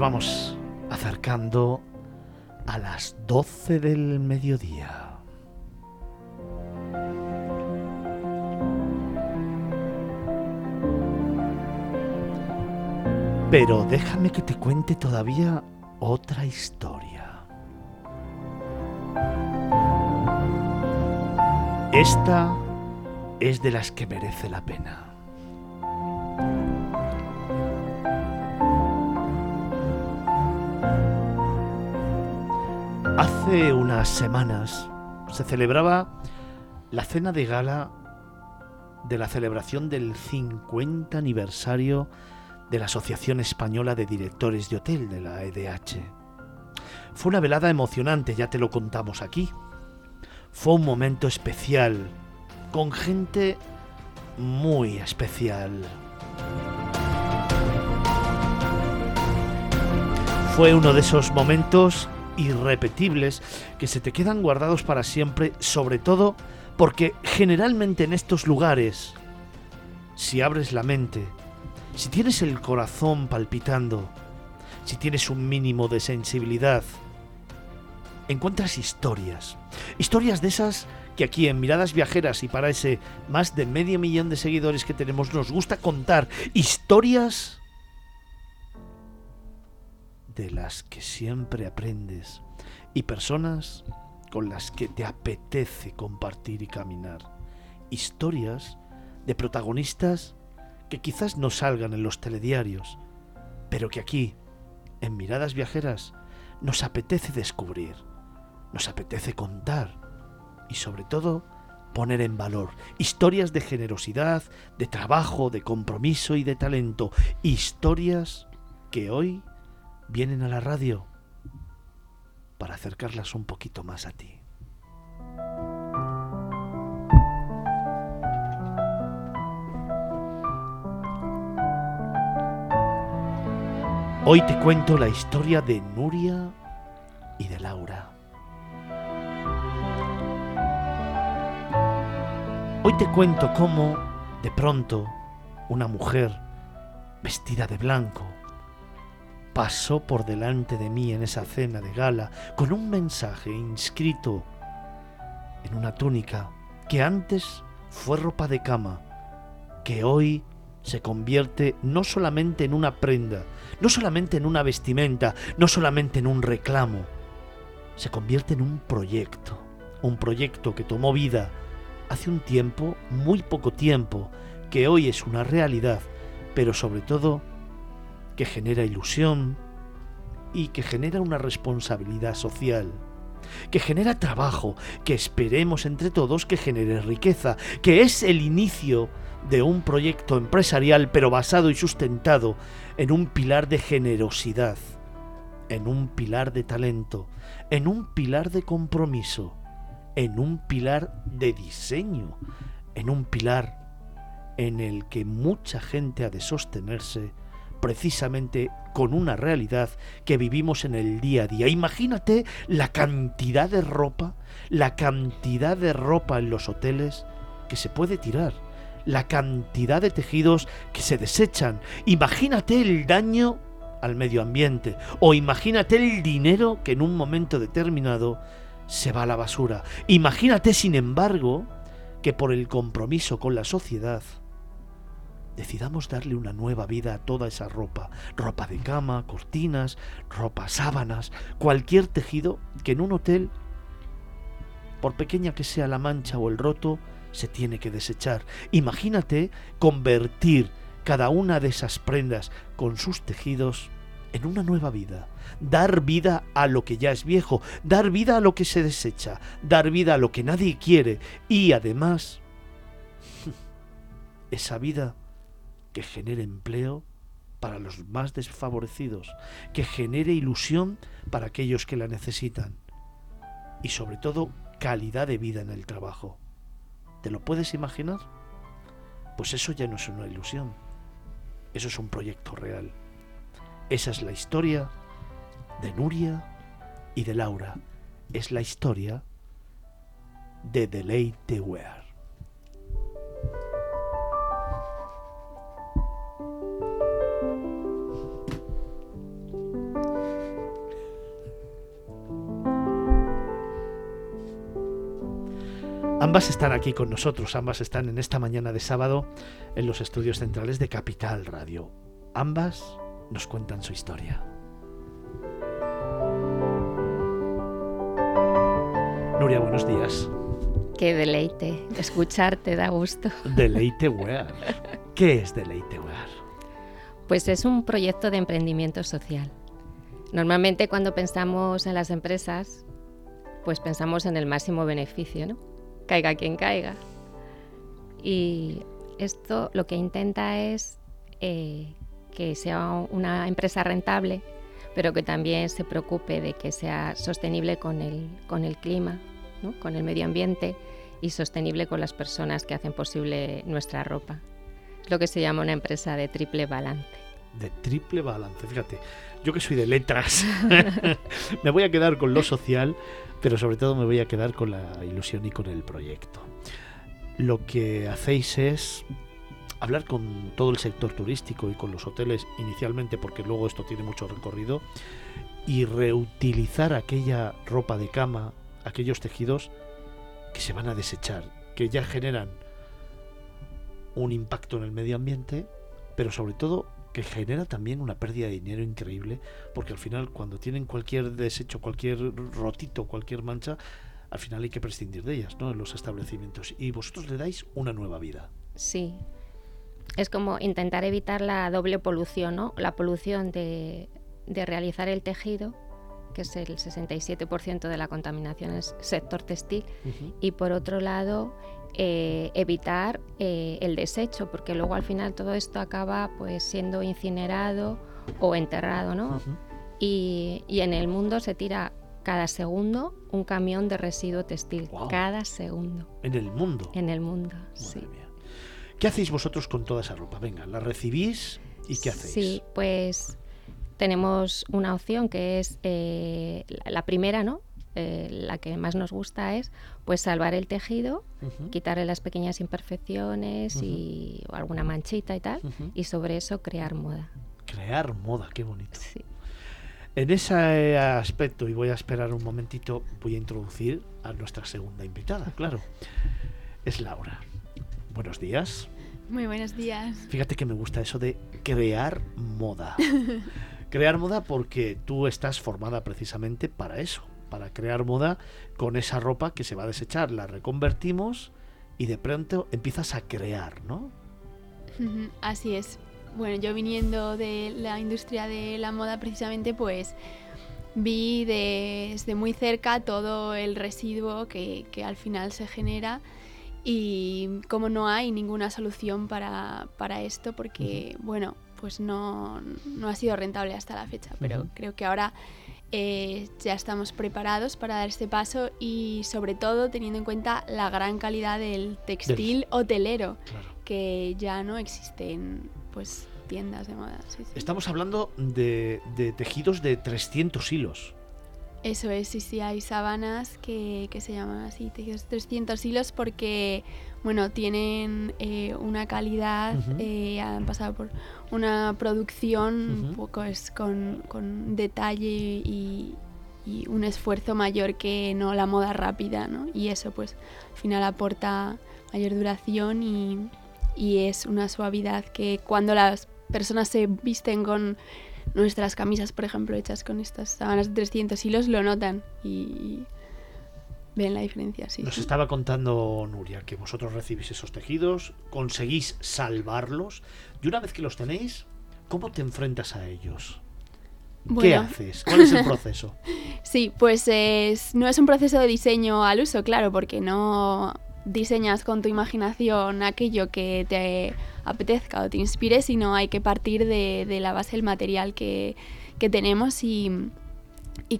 vamos acercando a las 12 del mediodía. Pero déjame que te cuente todavía otra historia. Esta es de las que merece la pena. Hace unas semanas se celebraba la cena de gala de la celebración del 50 aniversario de la Asociación Española de Directores de Hotel de la EDH. Fue una velada emocionante, ya te lo contamos aquí. Fue un momento especial, con gente muy especial. Fue uno de esos momentos irrepetibles que se te quedan guardados para siempre, sobre todo porque generalmente en estos lugares, si abres la mente, si tienes el corazón palpitando, si tienes un mínimo de sensibilidad, encuentras historias. Historias de esas que aquí en Miradas Viajeras y para ese más de medio millón de seguidores que tenemos nos gusta contar. Historias de las que siempre aprendes y personas con las que te apetece compartir y caminar. Historias de protagonistas que quizás no salgan en los telediarios, pero que aquí, en Miradas Viajeras, nos apetece descubrir, nos apetece contar y sobre todo poner en valor historias de generosidad, de trabajo, de compromiso y de talento, historias que hoy vienen a la radio para acercarlas un poquito más a ti. Hoy te cuento la historia de Nuria y de Laura. Hoy te cuento cómo, de pronto, una mujer vestida de blanco pasó por delante de mí en esa cena de gala con un mensaje inscrito en una túnica que antes fue ropa de cama, que hoy se convierte no solamente en una prenda, no solamente en una vestimenta, no solamente en un reclamo, se convierte en un proyecto, un proyecto que tomó vida hace un tiempo, muy poco tiempo, que hoy es una realidad, pero sobre todo que genera ilusión y que genera una responsabilidad social que genera trabajo, que esperemos entre todos que genere riqueza, que es el inicio de un proyecto empresarial pero basado y sustentado en un pilar de generosidad, en un pilar de talento, en un pilar de compromiso, en un pilar de diseño, en un pilar en el que mucha gente ha de sostenerse precisamente con una realidad que vivimos en el día a día. Imagínate la cantidad de ropa, la cantidad de ropa en los hoteles que se puede tirar la cantidad de tejidos que se desechan. Imagínate el daño al medio ambiente o imagínate el dinero que en un momento determinado se va a la basura. Imagínate, sin embargo, que por el compromiso con la sociedad decidamos darle una nueva vida a toda esa ropa, ropa de cama, cortinas, ropa, sábanas, cualquier tejido que en un hotel, por pequeña que sea la mancha o el roto, se tiene que desechar. Imagínate convertir cada una de esas prendas con sus tejidos en una nueva vida. Dar vida a lo que ya es viejo, dar vida a lo que se desecha, dar vida a lo que nadie quiere y además esa vida que genere empleo para los más desfavorecidos, que genere ilusión para aquellos que la necesitan y sobre todo calidad de vida en el trabajo. ¿Te lo puedes imaginar? Pues eso ya no es una ilusión, eso es un proyecto real. Esa es la historia de Nuria y de Laura. Es la historia de Deleite Wear. Ambas están aquí con nosotros, ambas están en esta mañana de sábado en los estudios centrales de Capital Radio. Ambas nos cuentan su historia. Nuria, buenos días. Qué deleite, escucharte da gusto. Deleite Wear. ¿Qué es Deleite Wear? Pues es un proyecto de emprendimiento social. Normalmente cuando pensamos en las empresas, pues pensamos en el máximo beneficio, ¿no? Caiga quien caiga. Y esto lo que intenta es eh, que sea una empresa rentable, pero que también se preocupe de que sea sostenible con el, con el clima, con el medio ambiente y sostenible con las personas que hacen posible nuestra ropa. Es lo que se llama una empresa de triple balance. De triple balance, fíjate, yo que soy de letras, me voy a quedar con lo social, pero sobre todo me voy a quedar con la ilusión y con el proyecto. Lo que hacéis es hablar con todo el sector turístico y con los hoteles inicialmente, porque luego esto tiene mucho recorrido, y reutilizar aquella ropa de cama, aquellos tejidos que se van a desechar, que ya generan un impacto en el medio ambiente, pero sobre todo que genera también una pérdida de dinero increíble, porque al final cuando tienen cualquier desecho, cualquier rotito, cualquier mancha, al final hay que prescindir de ellas, ¿no? En los establecimientos. Y vosotros le dais una nueva vida. Sí. Es como intentar evitar la doble polución, ¿no? La polución de, de realizar el tejido que es el 67% de la contaminación es sector textil, y por otro lado eh, evitar eh, el desecho, porque luego al final todo esto acaba pues siendo incinerado o enterrado, ¿no? y, en el mundo se tira cada segundo un camión de residuo textil, cada segundo. ¿En el mundo? En el mundo, sí. ¿Qué hacéis vosotros con toda esa ropa? Venga, ¿la recibís y qué hacéis? Sí, pues tenemos una opción que es eh, la primera, ¿no? Eh, la que más nos gusta es pues salvar el tejido, quitarle las pequeñas imperfecciones y o alguna manchita y tal, y sobre eso crear moda. Crear moda, qué bonito. En ese aspecto, y voy a esperar un momentito, voy a introducir a nuestra segunda invitada, claro. Es Laura. Buenos días. Muy buenos días. Fíjate que me gusta eso de crear moda. crear moda porque tú estás formada precisamente para eso, para crear moda con esa ropa que se va a desechar, la reconvertimos y de pronto empiezas a crear, ¿no? Así es. Bueno, yo viniendo de la industria de la moda precisamente, pues vi desde muy cerca todo el residuo que, al final se genera y como no hay ninguna solución para, esto, porque, bueno, pues no, ha sido rentable hasta la fecha, pero creo que ahora eh, ya estamos preparados para dar este paso y sobre todo teniendo en cuenta la gran calidad del textil hotelero, que ya no existen pues tiendas de moda. Estamos hablando de, de tejidos de 300 hilos. Eso es, sí, sí, hay sábanas que, que se llaman así, tejidos 300 hilos porque, bueno, tienen eh, una calidad, eh, han pasado por una producción un poco es con, con detalle y, y, un esfuerzo mayor que no la moda rápida, ¿no? Y eso, pues, al final aporta mayor duración y, y es una suavidad que cuando las personas se visten con nuestras camisas, por ejemplo, hechas con estas sábanas de 300 hilos, lo notan. Y ven la diferencia. Sí, Nos estaba contando Nuria que vosotros recibís esos tejidos, conseguís salvarlos y una vez que los tenéis, ¿cómo te enfrentas a ellos? ¿Qué haces? ¿Cuál es el proceso? sí, pues es, no es un proceso de diseño al uso, claro, porque no diseñas con tu imaginación aquello que te apetezca o te inspire, sino hay que partir de, la base del material que, tenemos y,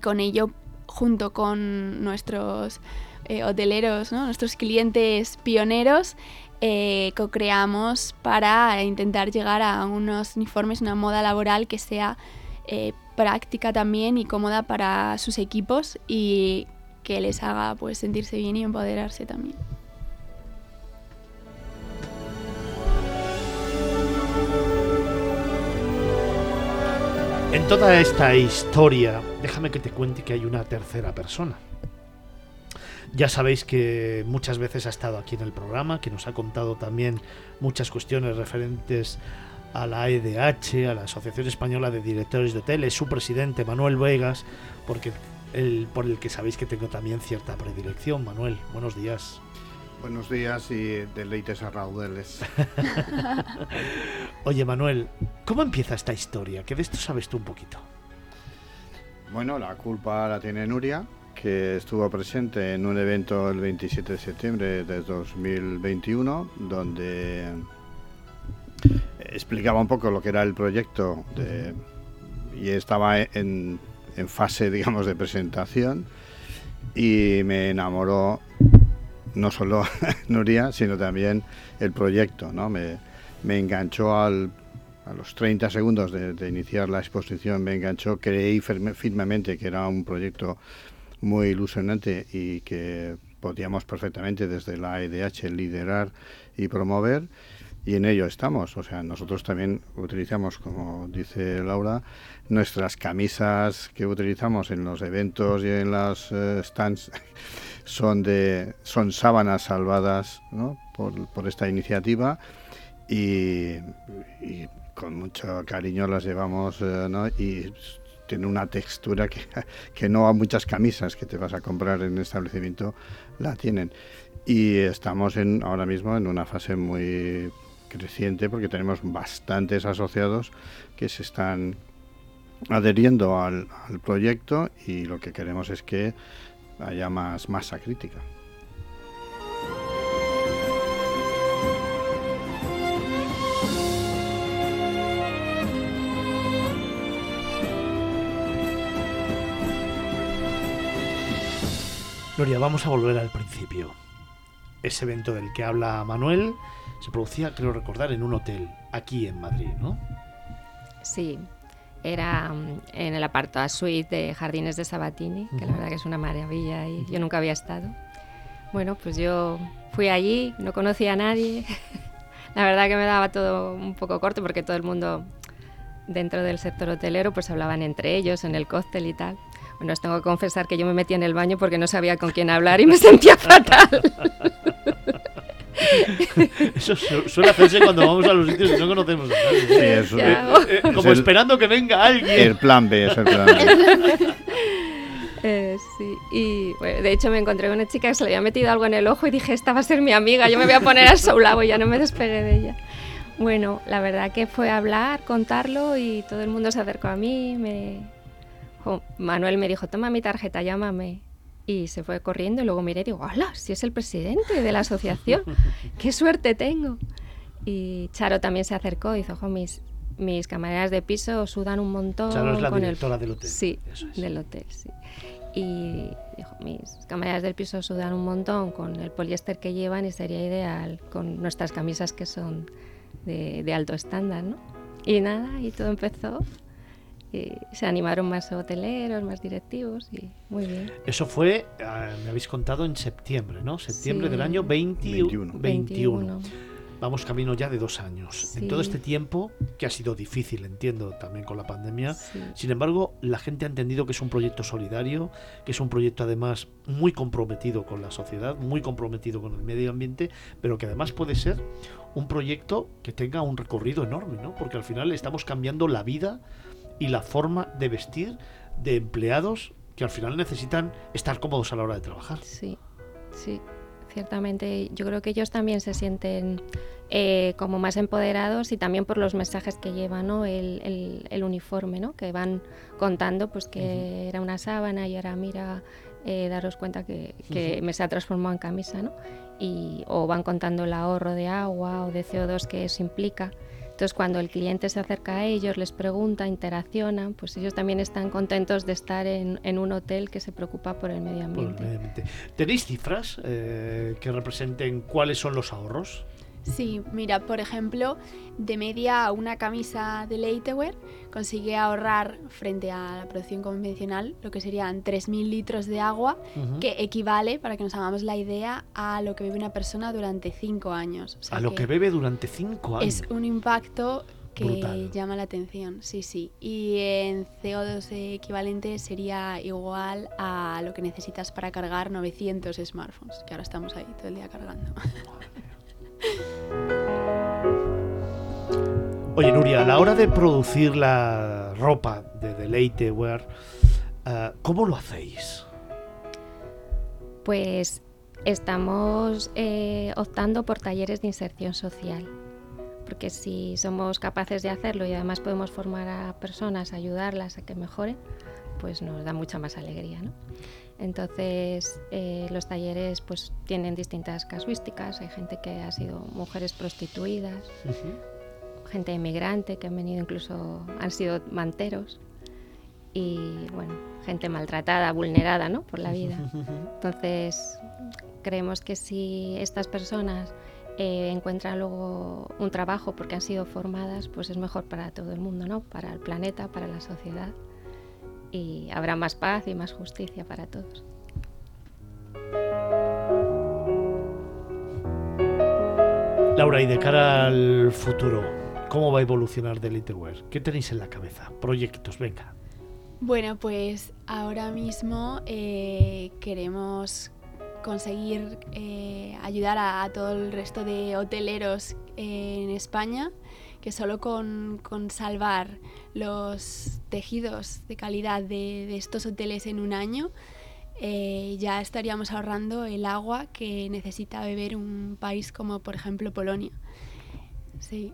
con ello, junto con nuestros eh, hoteleros, nuestros clientes pioneros, eh, co-creamos para intentar llegar a unos uniformes, una moda laboral que sea eh, práctica también y cómoda para sus equipos y que les haga pues sentirse bien y empoderarse también. En toda esta historia, déjame que te cuente que hay una tercera persona. Ya sabéis que muchas veces ha estado aquí en el programa, que nos ha contado también muchas cuestiones referentes a la EDH, a la Asociación Española de Directores de Hoteles, su presidente Manuel Vegas, porque el, por el que sabéis que tengo también cierta predilección. Manuel, buenos días. Buenos días y deleites a raudeles. Oye, Manuel, ¿cómo empieza esta historia? Que de esto sabes tú un poquito. Bueno, la culpa la tiene Nuria, que estuvo presente en un evento el 27 de septiembre de 2021, donde explicaba un poco lo que era el proyecto y estaba en, en fase, digamos, de presentación y me enamoró no solo Nuria, sino también el proyecto. ¿no? Me, enganchó al, a los 30 segundos de, iniciar la exposición, me enganchó, creí firmemente que era un proyecto muy ilusionante y que podíamos perfectamente desde la EDH liderar y promover y en ello estamos. O sea, nosotros también utilizamos, como dice Laura, nuestras camisas que utilizamos en los eventos y en las eh, stands son de son sábanas salvadas por, esta iniciativa y, con mucho cariño las llevamos eh, y tiene una textura que, que no a muchas camisas que te vas a comprar en el establecimiento la tienen. Y estamos en, ahora mismo en una fase muy creciente porque tenemos bastantes asociados que se están adheriendo al, proyecto y lo que queremos es que haya más masa crítica. Gloria, vamos a volver al principio. Ese evento del que habla Manuel se producía, creo recordar, en un hotel aquí en Madrid, ¿no? Sí, era mm, en el apartado suite de Jardines de Sabatini, que la verdad que es una maravilla y yo nunca había estado. Bueno, pues yo fui allí, no conocía a nadie. la verdad que me daba todo un poco corto porque todo el mundo dentro del sector hotelero pues hablaban entre ellos en el cóctel y tal. Bueno, os tengo que confesar que yo me metí en el baño porque no sabía con quién hablar y me sentía fatal. Eso suele hacerse cuando vamos a los sitios y no conocemos a nadie. Sí, eso, eh, eh, como esperando que venga alguien. El plan B es el plan B. Eh, sí, y de hecho me encontré con una chica que se le había metido algo en el ojo y dije, esta va a ser mi amiga, yo me voy a poner a su lado y ya no me despegué de ella. Bueno, la verdad que fue a hablar, contarlo y todo el mundo se acercó a mí. Me... Manuel me dijo, toma mi tarjeta, llámame. Y se fue corriendo y luego miré y digo, ¡hala! Si es el presidente de la asociación, ¡qué suerte tengo! Y Charo también se acercó y dijo, mis, mis camareras de piso sudan un montón. Charo es la directora del hotel. Sí, del hotel, sí. Y dijo, mis camareras del piso sudan un montón con el poliéster que llevan y sería ideal con nuestras camisas que son de, de alto estándar, ¿no? Y nada, y todo empezó y se animaron más hoteleros, más directivos y muy bien. Eso fue, ah, me habéis contado, en septiembre, ¿no? Septiembre del año 21. 21. Vamos camino ya de dos años. En todo este tiempo, que ha sido difícil, entiendo, también con la pandemia, sin embargo, la gente ha entendido que es un proyecto solidario, que es un proyecto además muy comprometido con la sociedad, muy comprometido con el medio ambiente, pero que además puede ser un proyecto que tenga un recorrido enorme, ¿no? Porque al final estamos cambiando la vida y la forma de vestir de empleados que al final necesitan estar cómodos a la hora de trabajar. Sí, sí, ciertamente. Yo creo que ellos también se sienten eh, como más empoderados y también por los mensajes que llevan, ¿no? el, el, uniforme, ¿no? que van contando pues que era una sábana y ahora mira, eh, daros cuenta que, que me se ha transformado en camisa, ¿no? y, o van contando el ahorro de agua o de CO2 que eso implica. Entonces, cuando el cliente se acerca a ellos, les pregunta, interaccionan, pues ellos también están contentos de estar en, un hotel que se preocupa por el medio ambiente. ¿Tenéis cifras eh, que representen cuáles son los ahorros? Sí, mira, por ejemplo, de media una camisa de Leitewear consigue ahorrar frente a la producción convencional lo que serían 3.000 litros de agua, que equivale, para que nos hagamos la idea, a lo que bebe una persona durante 5 años. a lo que bebe durante 5 años. Es un impacto que brutal. llama la atención, sí, sí. Y en CO2 equivalente sería igual a lo que necesitas para cargar 900 smartphones, que ahora estamos ahí todo el día cargando. Oye, Nuria, a la hora de producir la ropa de Deleite Wear, eh, ¿cómo lo hacéis? Pues estamos eh, optando por talleres de inserción social, porque si somos capaces de hacerlo y además podemos formar a personas, ayudarlas a que mejoren, pues nos da mucha más alegría. ¿no? Entonces, eh, los talleres pues tienen distintas casuísticas. Hay gente que ha sido mujeres prostituidas, gente inmigrante que han venido incluso, han sido manteros y bueno, gente maltratada, vulnerada ¿no? por la vida. Entonces, creemos que si estas personas eh, encuentran luego un trabajo porque han sido formadas, pues es mejor para todo el mundo, ¿no? Para el planeta, para la sociedad y habrá más paz y más justicia para todos. Laura, y de cara al futuro, ¿cómo va a evolucionar Delete Wear? ¿Qué tenéis en la cabeza? Proyectos, venga. Bueno, pues ahora mismo eh, queremos conseguir eh, ayudar a, a, todo el resto de hoteleros eh, en España, que solo con, con, salvar los tejidos de calidad de, de estos hoteles en un año, eh, ya estaríamos ahorrando el agua que necesita beber un país como por ejemplo Polonia. Sí.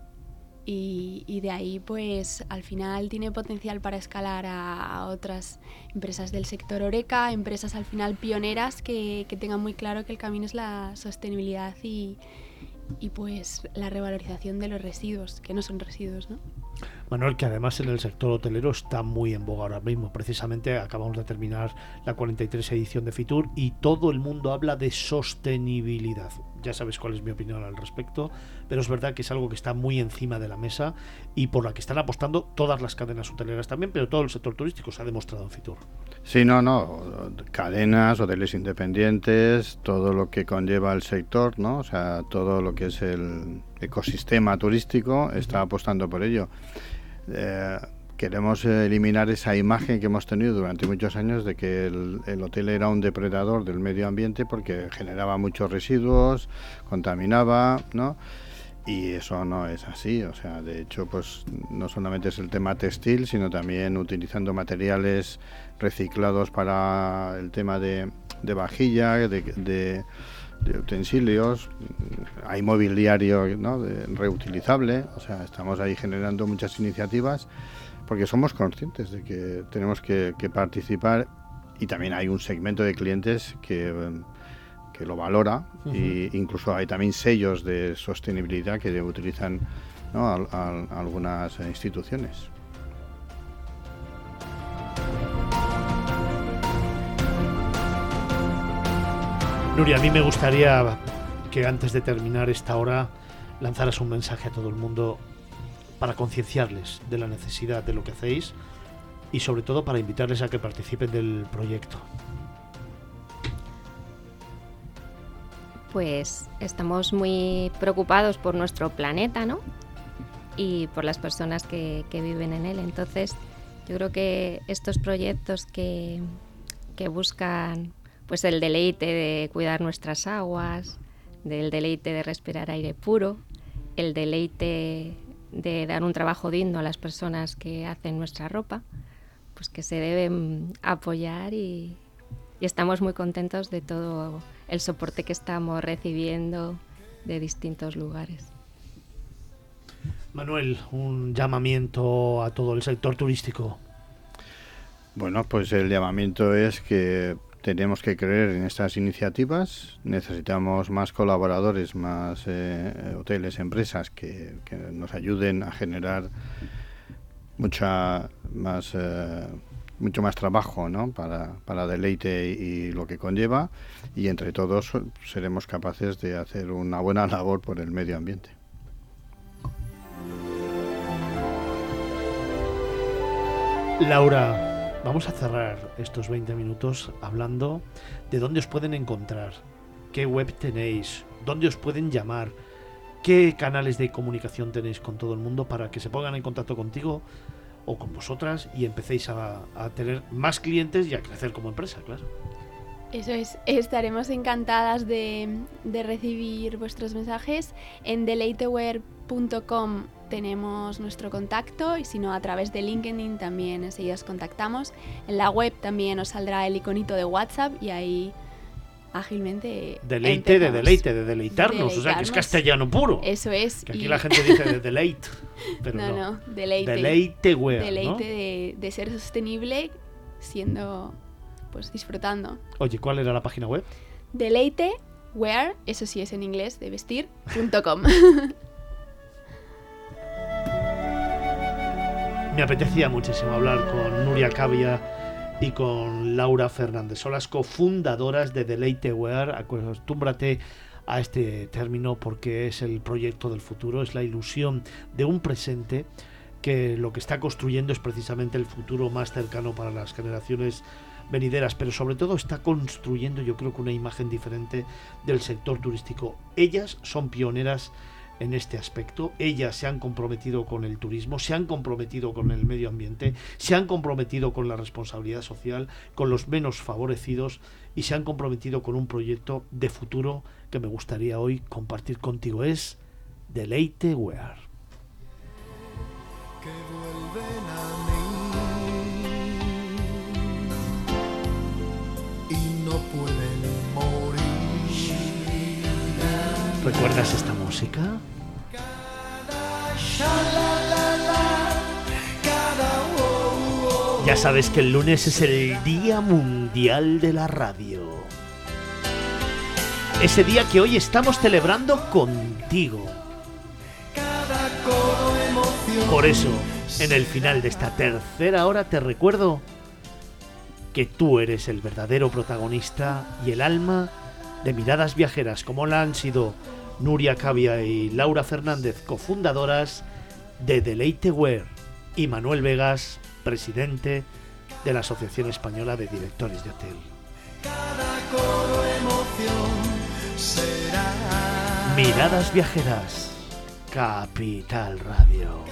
Y, y, de ahí pues al final tiene potencial para escalar a, otras empresas del sector Oreca, empresas al final pioneras que, que tengan muy claro que el camino es la sostenibilidad y, y pues la revalorización de los residuos, que no son residuos, ¿no? Manuel, que además en el sector hotelero está muy en boga ahora mismo. Precisamente acabamos de terminar la 43 edición de Fitur y todo el mundo habla de sostenibilidad. Ya sabes cuál es mi opinión al respecto, pero es verdad que es algo que está muy encima de la mesa y por la que están apostando todas las cadenas hoteleras también, pero todo el sector turístico se ha demostrado en Fitur. Sí, no, no. Cadenas, hoteles independientes, todo lo que conlleva el sector, ¿no? O sea, todo lo que es el ecosistema turístico está apostando por ello. Eh, queremos eliminar esa imagen que hemos tenido durante muchos años de que el, el, hotel era un depredador del medio ambiente porque generaba muchos residuos, contaminaba, ¿no? Y eso no es así, o sea, de hecho, pues no solamente es el tema textil, sino también utilizando materiales reciclados para el tema de, de vajilla, de, de, de, utensilios, hay mobiliario ¿no? reutilizable, o sea, estamos ahí generando muchas iniciativas porque somos conscientes de que tenemos que, que participar y también hay un segmento de clientes que, que lo valora uh -huh. e incluso hay también sellos de sostenibilidad que utilizan ¿no? a, a, a algunas instituciones. Nuria, a mí me gustaría que antes de terminar esta hora lanzaras un mensaje a todo el mundo para concienciarles de la necesidad de lo que hacéis y sobre todo para invitarles a que participen del proyecto. Pues estamos muy preocupados por nuestro planeta, ¿no? Y por las personas que, que viven en él. Entonces, yo creo que estos proyectos que, que buscan pues el deleite de cuidar nuestras aguas, del deleite de respirar aire puro, el deleite de dar un trabajo digno a las personas que hacen nuestra ropa, pues que se deben apoyar y, y estamos muy contentos de todo el soporte que estamos recibiendo de distintos lugares. Manuel, un llamamiento a todo el sector turístico. Bueno, pues el llamamiento es que tenemos que creer en estas iniciativas, necesitamos más colaboradores, más eh, hoteles, empresas que, nos ayuden a generar mucha más, eh, mucho más trabajo ¿no? para, para deleite y, y, lo que conlleva y entre todos seremos capaces de hacer una buena labor por el medio ambiente. Laura, vamos a cerrar estos 20 minutos hablando de dónde os pueden encontrar, qué web tenéis, dónde os pueden llamar, ¿Qué canales de comunicación tenéis con todo el mundo para que se pongan en contacto contigo o con vosotras y empecéis a, tener más clientes y a crecer como empresa, claro? Eso es, estaremos encantadas de, de recibir vuestros mensajes. En deleiteware.com tenemos nuestro contacto y si no a través de LinkedIn también enseguida os contactamos. En la web también os saldrá el iconito de WhatsApp y ahí ágilmente Deleite de deleite, de deleitarnos, o sea que es Deleitarnos. castellano puro. Eso es. Que aquí y- la gente dice de deleite, pero no, no. no, deleite. Deleite wea, Deleite ¿no? de, de ser sostenible siendo, pues disfrutando. Oye, ¿cuál era la página web? Deleite, wear, eso sí es en inglés, de vestir, Me apetecía muchísimo hablar con Nuria Cavia y con Laura Fernández. Son las cofundadoras de Deleite Wear. Acostúmbrate a este término porque es el proyecto del futuro, es la ilusión de un presente que lo que está construyendo es precisamente el futuro más cercano para las generaciones venideras, pero sobre todo está construyendo yo creo que una imagen diferente del sector turístico. Ellas son pioneras en este aspecto. Ellas se han comprometido con el turismo, se han comprometido con el medio ambiente, se han comprometido con la responsabilidad social, con los menos favorecidos y se han comprometido con un proyecto de futuro que me gustaría hoy compartir contigo. Es Deleite Wear. que ¿Recuerdas esta música? Ya sabes que el lunes es el Día Mundial de la Radio. Ese día que hoy estamos celebrando contigo. Por eso, en el final de esta tercera hora te recuerdo que tú eres el verdadero protagonista y el alma de Miradas Viajeras, como la han sido Nuria Cavia y Laura Fernández, cofundadoras de Deleite Wear, y Manuel Vegas, presidente de la Asociación Española de Directores de Hotel. Miradas Viajeras, Capital Radio.